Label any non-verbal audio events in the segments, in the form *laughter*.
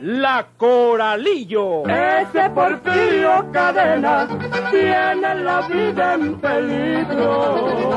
La Coralillo. Ese Porfirio Cadena tiene la vida en peligro.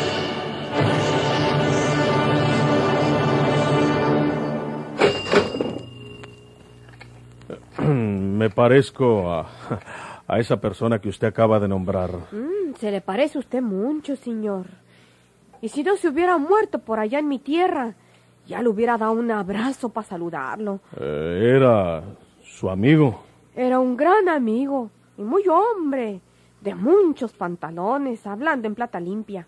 Me parezco a, a esa persona que usted acaba de nombrar. Mm, se le parece a usted mucho, señor. Y si no se hubiera muerto por allá en mi tierra, ya le hubiera dado un abrazo para saludarlo. Eh, era su amigo. Era un gran amigo y muy hombre, de muchos pantalones, hablando en plata limpia.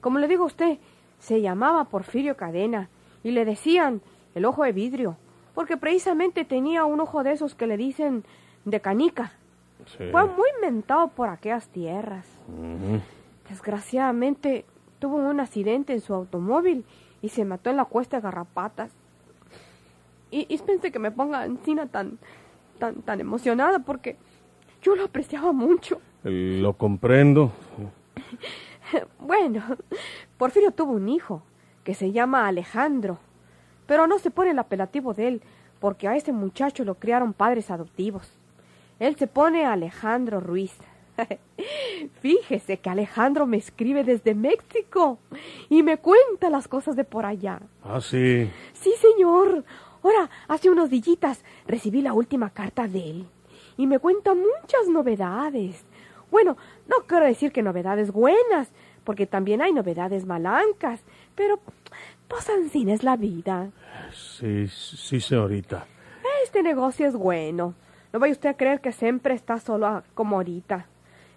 Como le digo a usted, se llamaba Porfirio Cadena y le decían el ojo de vidrio, porque precisamente tenía un ojo de esos que le dicen de canica. Sí. Fue muy mentado por aquellas tierras. Desgraciadamente tuvo un accidente en su automóvil y se mató en la cuesta de garrapatas. Y, y pensé que me ponga encina tan, tan, tan emocionada porque yo lo apreciaba mucho. Lo comprendo. *laughs* Bueno, Porfirio tuvo un hijo que se llama Alejandro, pero no se pone el apelativo de él porque a ese muchacho lo criaron padres adoptivos. Él se pone Alejandro Ruiz. *laughs* Fíjese que Alejandro me escribe desde México y me cuenta las cosas de por allá. Ah, sí. Sí, señor. Ahora, hace unos dillitas recibí la última carta de él y me cuenta muchas novedades. Bueno, no quiero decir que novedades buenas, porque también hay novedades malancas, pero pues así es la vida. Sí, sí, señorita. Este negocio es bueno. No vaya usted a creer que siempre está solo como ahorita.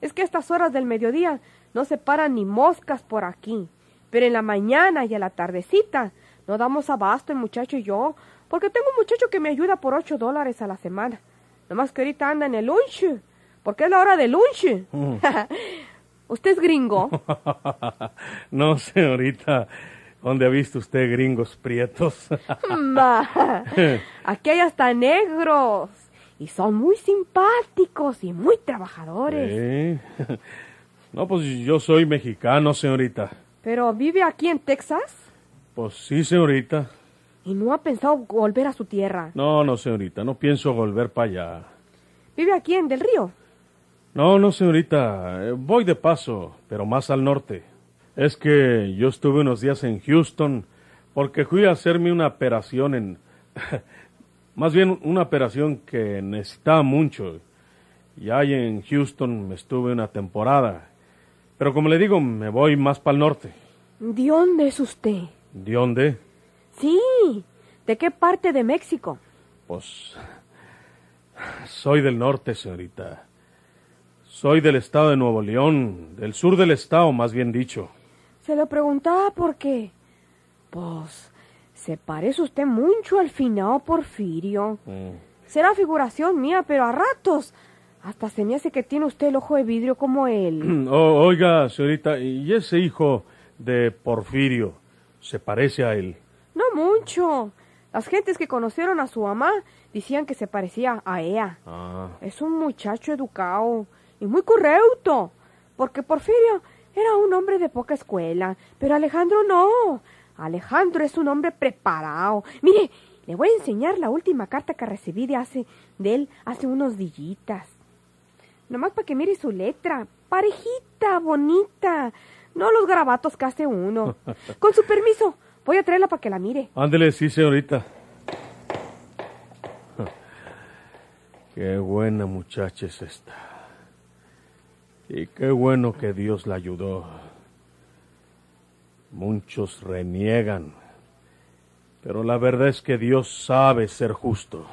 Es que a estas horas del mediodía no se paran ni moscas por aquí. Pero en la mañana y a la tardecita no damos abasto el muchacho y yo, porque tengo un muchacho que me ayuda por ocho dólares a la semana. Nomás que ahorita anda en el lunch, porque es la hora del lunch. *laughs* ¿Usted es gringo? *laughs* no, señorita. ¿Dónde ha visto usted gringos prietos? *laughs* Ma, aquí hay hasta negros. Y son muy simpáticos y muy trabajadores. *laughs* No, pues yo soy mexicano, señorita. ¿Pero vive aquí en Texas? Pues sí, señorita. ¿Y no ha pensado volver a su tierra? No, no, señorita, no pienso volver para allá. ¿Vive aquí en Del Río? No, no, señorita, eh, voy de paso, pero más al norte. Es que yo estuve unos días en Houston porque fui a hacerme una operación en... *laughs* más bien una operación que necesitaba mucho. Y ahí en Houston me estuve una temporada. Pero como le digo, me voy más para el norte. ¿De dónde es usted? ¿De dónde? Sí. ¿De qué parte de México? Pues soy del norte, señorita. Soy del estado de Nuevo León, del sur del estado, más bien dicho. Se lo preguntaba porque... Pues... Se parece usted mucho al finado Porfirio. Mm. Será figuración mía, pero a ratos... Hasta se me hace que tiene usted el ojo de vidrio como él. O- *clears throat* oiga, señorita, ¿y ese hijo de Porfirio se parece a él? No mucho. Las gentes que conocieron a su mamá decían que se parecía a ella. Ah, Es un muchacho educado y muy correcto, porque Porfirio era un hombre de poca escuela, pero Alejandro no. Alejandro es un hombre preparado. Mire, le voy a enseñar la última carta que recibí de, hace, de él hace unos dillitas. Nomás para que mire su letra. Parejita, bonita. No los garabatos que hace uno. *laughs* Con su permiso, voy a traerla para que la mire. ándele, sí, señorita. *laughs* Qué buena muchacha es esta. Y qué bueno que Dios la ayudó. Muchos reniegan, pero la verdad es que Dios sabe ser justo.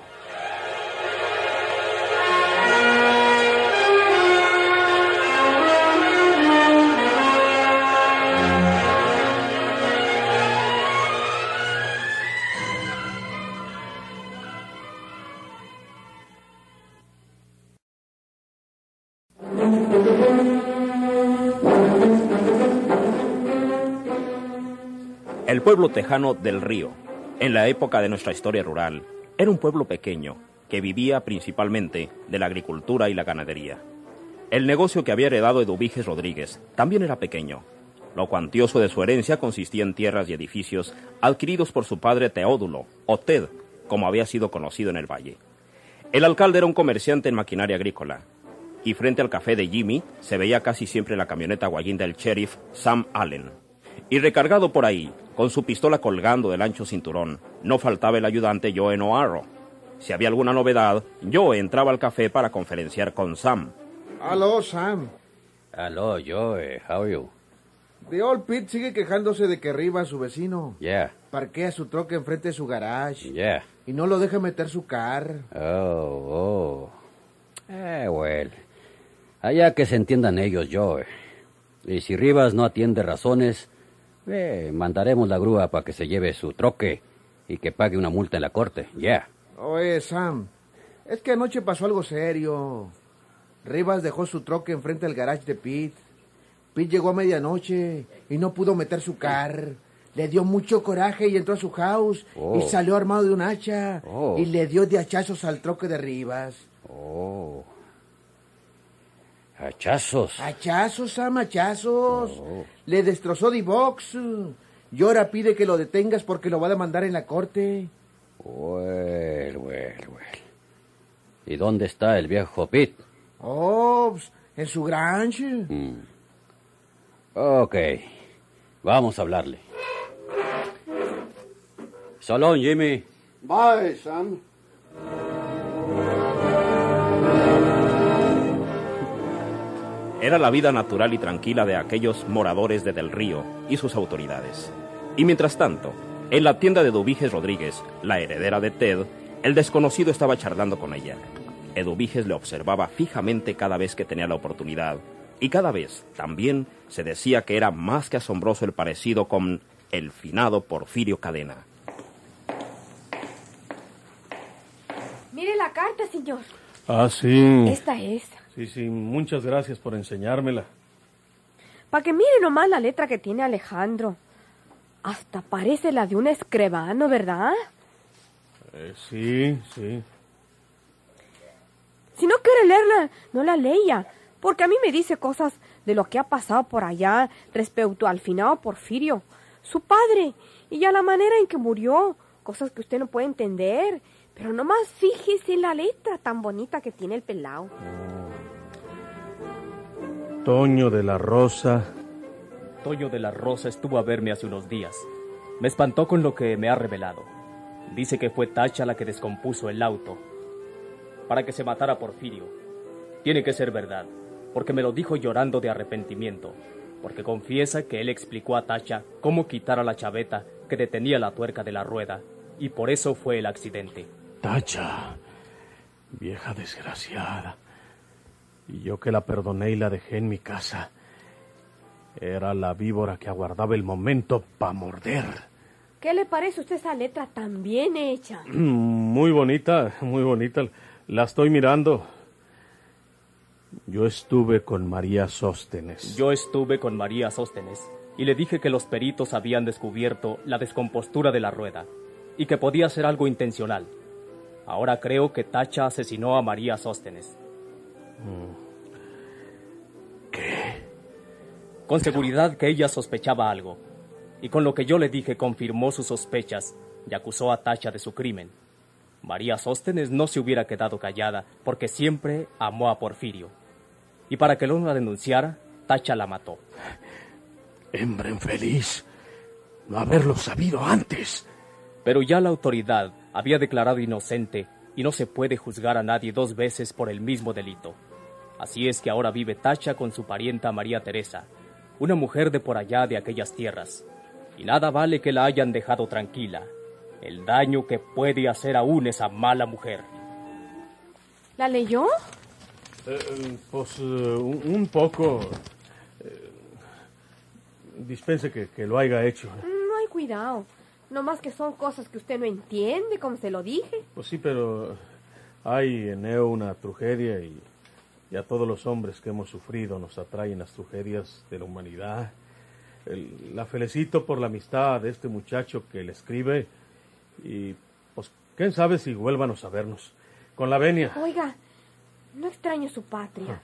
El pueblo tejano del Río, en la época de nuestra historia rural, era un pueblo pequeño que vivía principalmente de la agricultura y la ganadería. El negocio que había heredado Eduviges Rodríguez también era pequeño. Lo cuantioso de su herencia consistía en tierras y edificios adquiridos por su padre Teódulo, o Ted, como había sido conocido en el valle. El alcalde era un comerciante en maquinaria agrícola, y frente al café de Jimmy se veía casi siempre la camioneta guayín del sheriff Sam Allen. Y recargado por ahí, con su pistola colgando del ancho cinturón, no faltaba el ayudante Joe Noaro. Si había alguna novedad, Joe entraba al café para conferenciar con Sam. Aló, Sam. Hello, Joe. How are you? The old Pete sigue quejándose de que arriba su vecino. Yeah, Parquea su troca enfrente de su garage. yeah. Y no lo deja meter su car. Oh, oh. Eh, well. Allá que se entiendan ellos, Joe. Y si Rivas no atiende razones, eh, mandaremos la grúa para que se lleve su troque y que pague una multa en la corte. Yeah. Oye, Sam. Es que anoche pasó algo serio. Rivas dejó su troca enfrente del garage de Pete. Pete llegó a medianoche y no pudo meter su car. Le dio mucho coraje y entró a su house Oh. y salió armado de un hacha Oh. y le dio de hachazos al troque de Rivas. Oh. Hachazos. Hachazos, Sam, hachazos. Oh. Le destrozó D-Box. Y ahora pide que lo detengas porque lo va a demandar en la corte. Well, well, well. ¿Y dónde está el viejo Pete? Oh, pues, en su grange. Mm. Ok. Vamos a hablarle. Salón, Jimmy. Bye, Sam. Era la vida natural y tranquila de aquellos moradores de Del Río y sus autoridades. Y mientras tanto, en la tienda de Eduviges Rodríguez, la heredera de Ted, el desconocido estaba charlando con ella. Eduviges le observaba fijamente cada vez que tenía la oportunidad, y cada vez también se decía que era más que asombroso el parecido con el finado Porfirio Cadena. Mire la carta, señor. Ah, sí. Esta es. Sí, sí, muchas gracias por enseñármela. Para que mire nomás la letra que tiene Alejandro. Hasta parece la de un escribano, ¿verdad? Eh, sí, sí. Si no quiere leerla, no la leya, porque a mí me dice cosas de lo que ha pasado por allá respecto al finado Porfirio, su padre, y ya la manera en que murió, cosas que usted no puede entender. Pero nomás fíjese en la letra tan bonita que tiene el pelao. Toño de la Rosa. Toño de la Rosa estuvo a verme hace unos días. Me espantó con lo que me ha revelado. Dice que fue Tacha la que descompuso el auto para que se matara Porfirio. Tiene que ser verdad, porque me lo dijo llorando de arrepentimiento, porque confiesa que él explicó a Tacha cómo quitar a la chaveta que detenía la tuerca de la rueda, y por eso fue el accidente. Tacha. Vieja desgraciada. Y yo que la perdoné y la dejé en mi casa. Era la víbora que aguardaba el momento para morder. ¿Qué le parece a usted esa letra tan bien hecha? *clears throat* Muy bonita, muy bonita. La estoy mirando. Yo estuve con María Sóstenes. Yo estuve con María Sóstenes y le dije que los peritos habían descubierto la descompostura de la rueda y que podía ser algo intencional. Ahora creo que Tacha asesinó a María Sóstenes. ¿Qué? Con seguridad que ella sospechaba algo. Y con lo que yo le dije confirmó sus sospechas y acusó a Tacha de su crimen. María Sóstenes no se hubiera quedado callada porque siempre amó a Porfirio. Y para que no la denunciara, Tacha la mató. Hembra infeliz. No haberlo sabido antes. Pero ya la autoridad había declarado inocente y no se puede juzgar a nadie dos veces por el mismo delito. Así es que ahora vive Tacha con su parienta María Teresa, una mujer de por allá de aquellas tierras. Y nada vale que la hayan dejado tranquila. El daño que puede hacer aún esa mala mujer. ¿La leyó? Eh, eh, pues eh, un, poco. eh, dispense que, que lo haya hecho. No hay cuidado. No más que son cosas que usted no entiende, como se lo dije. Pues sí, pero hay en Neo una tragedia y, y a todos los hombres que hemos sufrido nos atraen las tragedias de la humanidad. El- la felicito por la amistad de este muchacho que le escribe y pues quién sabe si vuélvanos a vernos. Con la venia. Oiga, no extraño su patria.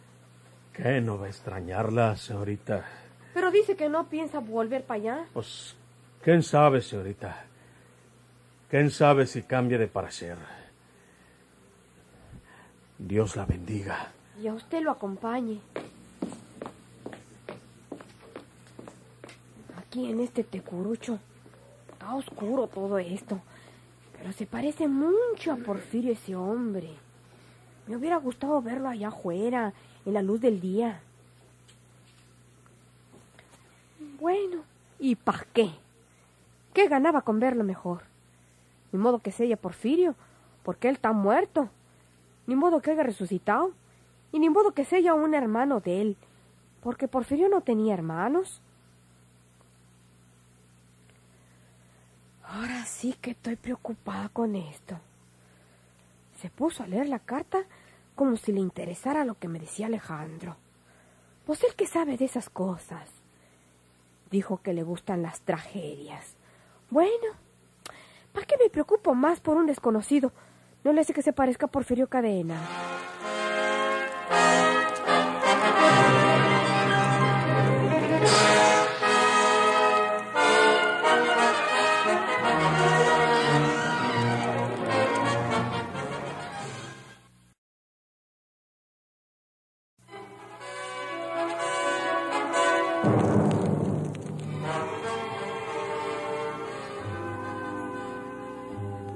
*laughs* ¿Qué no va a extrañarla, señorita? Pero dice que no piensa volver para allá. Pues, quién sabe, señorita. ¿Quién sabe si cambia de parecer? Dios la bendiga. Y a usted lo acompañe. Aquí en este tecurucho. Está oscuro todo esto. Pero se parece mucho a Porfirio ese hombre. Me hubiera gustado verlo allá afuera, en la luz del día. Bueno, ¿y para qué? ¿Qué ganaba con verlo mejor? Ni modo que sea Porfirio, porque él está muerto. Ni modo que haya resucitado. Y ni modo que sea un hermano de él, porque Porfirio no tenía hermanos. Ahora sí que estoy preocupada con esto. Se puso a leer la carta como si le interesara lo que me decía Alejandro. Pues él que sabe de esas cosas. Dijo que le gustan las tragedias. Bueno, ¿para qué me preocupo más por un desconocido? No le hace que se parezca a Porfirio Cadena.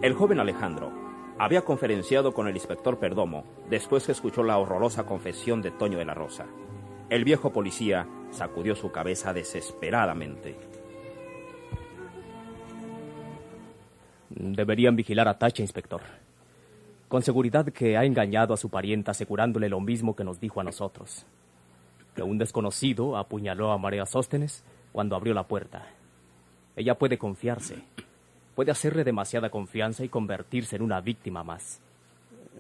El joven Alejandro había conferenciado con el inspector Perdomo después que escuchó la horrorosa confesión de Toño de la Rosa. El viejo policía sacudió su cabeza desesperadamente. Deberían vigilar a Tacha, inspector. Con seguridad que ha engañado a su parienta asegurándole lo mismo que nos dijo a nosotros. Que un desconocido apuñaló a María Sóstenes cuando abrió la puerta. Ella puede confiarse. Puede hacerle demasiada confianza y convertirse en una víctima más.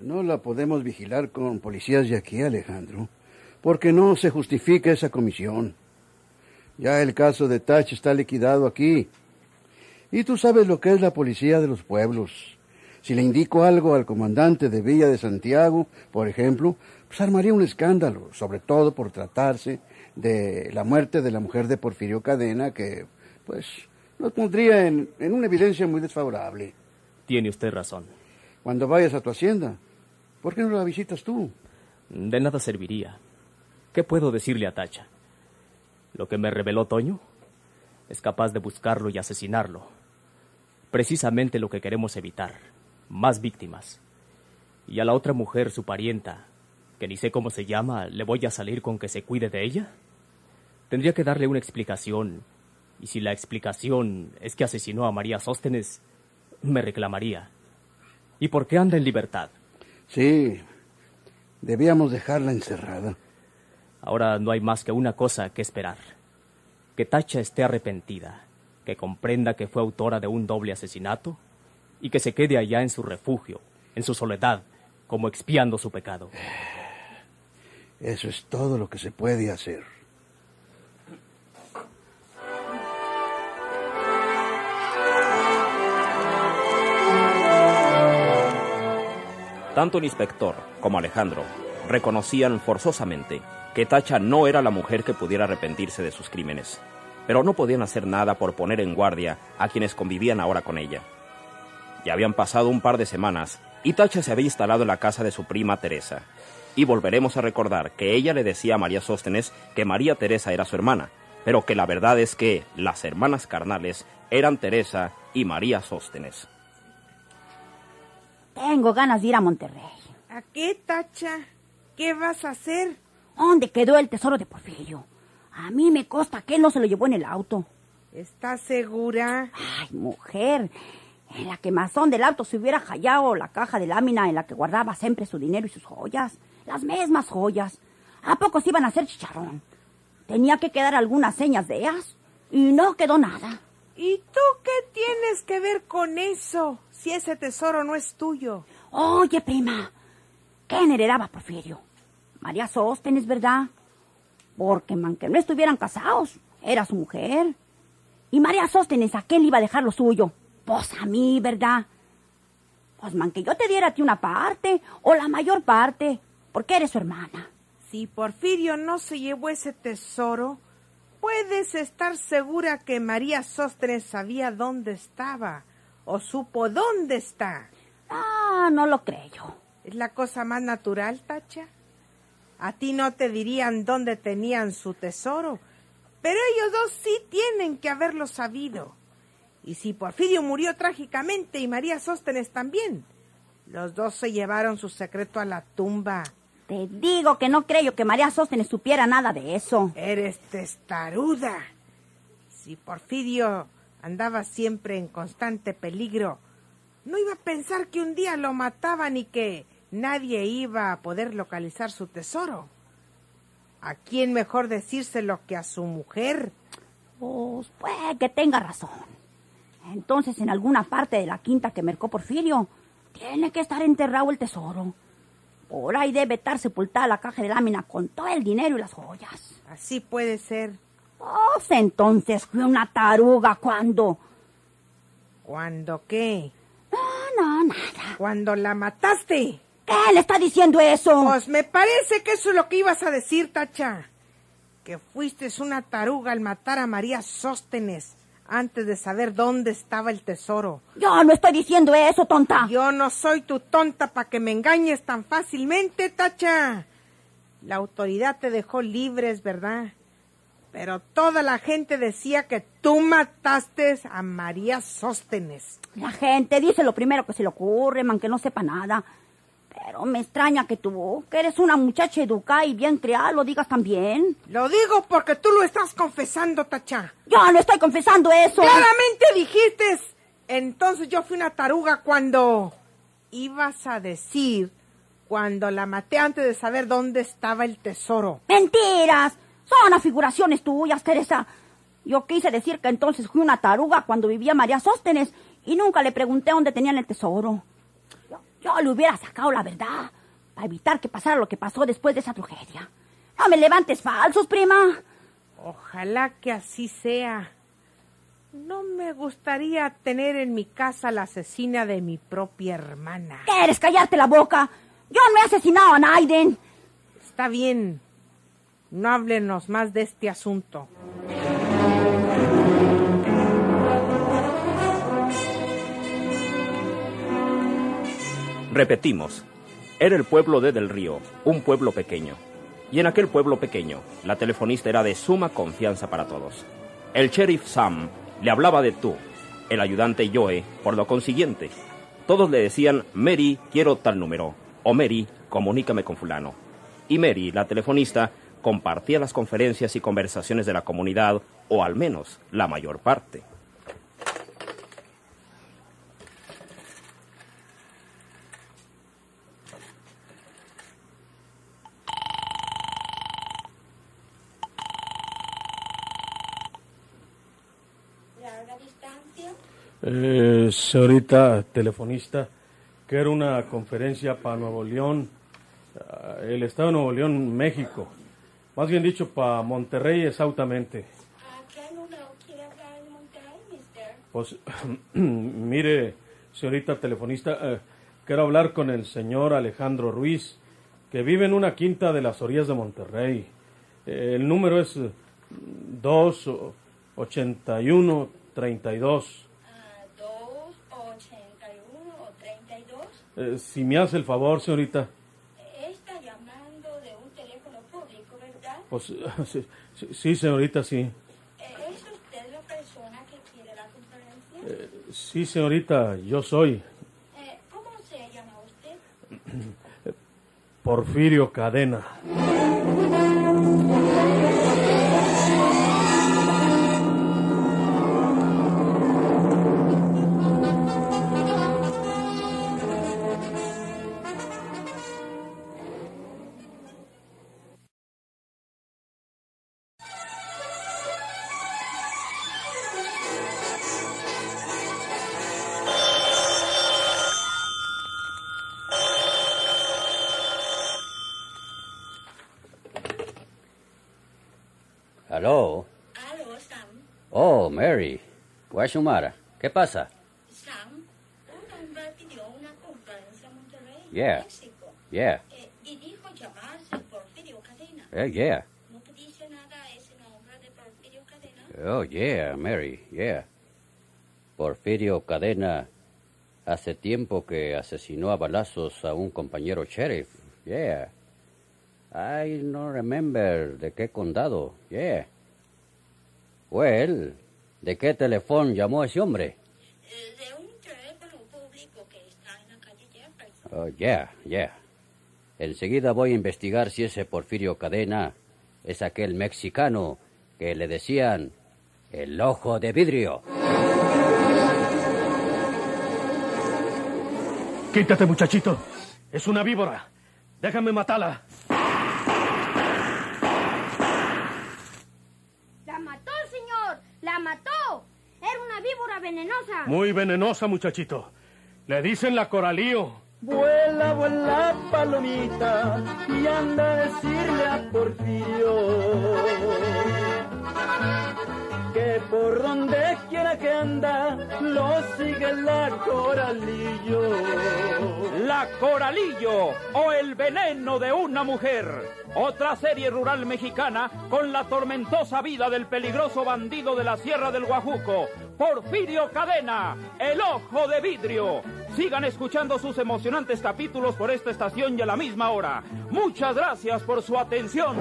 No la podemos vigilar con policías de aquí, Alejandro, porque no se justifica esa comisión. Ya el caso de Tach está liquidado aquí. Y tú sabes lo que es la policía de los pueblos. Si le indico algo al comandante de Villa de Santiago, por ejemplo, pues armaría un escándalo, sobre todo por tratarse de la muerte de la mujer de Porfirio Cadena, que, pues, nos pondría en, en una evidencia muy desfavorable. Tiene usted razón. Cuando vayas a tu hacienda, ¿por qué no la visitas tú? De nada serviría. ¿Qué puedo decirle a Tacha? Lo que me reveló Toño es capaz de buscarlo y asesinarlo. Precisamente lo que queremos evitar. Más víctimas. Y a la otra mujer, su parienta, que ni sé cómo se llama, ¿le voy a salir con que se cuide de ella? Tendría que darle una explicación. Y si la explicación es que asesinó a María Sóstenes, me reclamaría. ¿Y por qué anda en libertad? Sí, debíamos dejarla encerrada. Ahora no hay más que una cosa que esperar. Que Tacha esté arrepentida, que comprenda que fue autora de un doble asesinato y que se quede allá en su refugio, en su soledad, como expiando su pecado. Eso es todo lo que se puede hacer. Tanto el inspector como Alejandro reconocían forzosamente que Tacha no era la mujer que pudiera arrepentirse de sus crímenes, pero no podían hacer nada por poner en guardia a quienes convivían ahora con ella. Ya habían pasado un par de semanas y Tacha se había instalado en la casa de su prima Teresa. Y volveremos a recordar que ella le decía a María Sóstenes que María Teresa era su hermana, pero que la verdad es que las hermanas carnales eran Teresa y María Sóstenes. Tengo ganas de ir a Monterrey. ¿A qué, Tacha? ¿Qué vas a hacer? ¿Dónde quedó el tesoro de Porfirio? A mí me consta que él no se lo llevó en el auto. ¿Estás segura? Ay, mujer. En la quemazón del auto se hubiera hallado la caja de lámina en la que guardaba siempre su dinero y sus joyas. Las mismas joyas. ¿A poco se iban a hacer chicharrón? Tenía que quedar algunas señas de ellas. Y no quedó nada. ¿Y tú qué tienes que ver con eso? Si ese tesoro no es tuyo. Oye, prima. ¿Quién heredaba Porfirio? María Sóstenes, ¿verdad? Porque, aunque no estuvieran casados, era su mujer. Y María Sóstenes, ¿a quién le iba a dejar lo suyo? Pues a mí, ¿verdad? Pues, man, que yo te diera a ti una parte, o la mayor parte, porque eres su hermana. Si Porfirio no se llevó ese tesoro, puedes estar segura que María Sóstenes sabía dónde estaba, o supo dónde está. Ah, no lo creo. Es la cosa más natural, Tacha. A ti no te dirían dónde tenían su tesoro, pero ellos dos sí tienen que haberlo sabido. Y si Porfirio murió trágicamente y María Sóstenes también, los dos se llevaron su secreto a la tumba. Te digo que no creo que María Sóstenes supiera nada de eso. Eres testaruda. Si Porfirio andaba siempre en constante peligro, no iba a pensar que un día lo mataban y que nadie iba a poder localizar su tesoro. ¿A quién mejor decírselo que a su mujer? Pues puede que tenga razón. Entonces, en alguna parte de la quinta que mercó Porfirio, tiene que estar enterrado el tesoro. Por ahí debe estar sepultada la caja de lámina con todo el dinero y las joyas. Así puede ser. Pues entonces fue una taruga cuando. ¿Cuándo qué? No, no, nada. Cuando la mataste. ¿Qué le está diciendo eso? Pues me parece que eso es lo que ibas a decir, Tacha. Que fuiste una taruga al matar a María Sóstenes antes de saber dónde estaba el tesoro. Yo no estoy diciendo eso, tonta. Yo no soy tu tonta para que me engañes tan fácilmente, Tacha. La autoridad te dejó libres, ¿verdad? Pero toda la gente decía que tú mataste a María Sóstenes. La gente dice lo primero que se le ocurre, man, que no sepa nada. Pero me extraña que tú, que eres una muchacha educada y bien criada, lo digas también. Lo digo porque tú lo estás confesando, Tacha. Yo no estoy confesando eso. Claramente dijiste. Entonces yo fui una taruga cuando ibas a decir cuando la maté antes de saber dónde estaba el tesoro. Mentiras. Son afiguraciones tuyas, Teresa. Yo quise decir que entonces fui una taruga cuando vivía María Sóstenes y nunca le pregunté dónde tenían el tesoro. Yo le hubiera sacado la verdad para evitar que pasara lo que pasó después de esa tragedia. No me levantes falsos, prima. Ojalá que así sea. No me gustaría tener en mi casa la asesina de mi propia hermana. ¿Quieres callarte la boca? Yo no he asesinado a Naiden. Está bien. No háblenos más de este asunto. Repetimos, era el pueblo de Del Río, un pueblo pequeño. Y en aquel pueblo pequeño, la telefonista era de suma confianza para todos. El sheriff Sam le hablaba de tú, el ayudante Joe, por lo consiguiente. Todos le decían, Mary, quiero tal número, o Mary, comunícame con fulano. Y Mary, la telefonista, compartía las conferencias y conversaciones de la comunidad, o al menos la mayor parte. Eh, señorita telefonista, que era una conferencia para Nuevo León, ah, el estado de Nuevo León, México. Más bien dicho, para Monterrey exactamente. Pues, *clears throat* mire, señorita telefonista, eh, quiero hablar con el señor Alejandro Ruiz, que vive en una quinta de las orillas de Monterrey. Eh, el número es 28132. Eh, si me hace el favor, señorita. Está llamando de un teléfono público, ¿verdad? Pues, *laughs* sí, sí, señorita, sí. Eh, ¿Es usted la persona que quiere la conferencia? Eh, sí, señorita, yo soy. Eh, ¿Cómo se llama usted? *clears throat* Porfirio Cadena. ¿Aló? Aló, Sam. Oh, Mary. Guashumara. ¿Qué pasa? Sam, un hombre pidió una conferencia en Monterrey, Yeah. México. Yeah. Eh, y dijo llamarse Porfirio Cadena. Eh, yeah. ¿No te dice nada ese nombre de Porfirio Cadena? Oh, yeah, Mary, yeah. Porfirio Cadena hace tiempo que asesinó a balazos a un compañero sheriff. Yeah. I no remember de qué condado. Yeah. Well, ¿de qué teléfono llamó ese hombre? De un teléfono público que está en la calle Jefferson. Oh, yeah, yeah. Enseguida voy a investigar si ese Porfirio Cadena es aquel mexicano que le decían el ojo de vidrio. Quítate, muchachito. Es una víbora. Déjame matarla. La mató, señor. La mató. Era una víbora Muy venenosa, muchachito. Le dicen la coralío. Vuela, vuela, palomita, y anda a decirle a Porfirio que por donde quiera que anda, lo sigue la coralillo. La Coralillo o el veneno de una mujer. Otra serie rural mexicana con la tormentosa vida del peligroso bandido de la Sierra del Guajuco, Porfirio Cadena, el ojo de vidrio. Sigan escuchando sus emocionantes capítulos por esta estación y a la misma hora. Muchas gracias por su atención.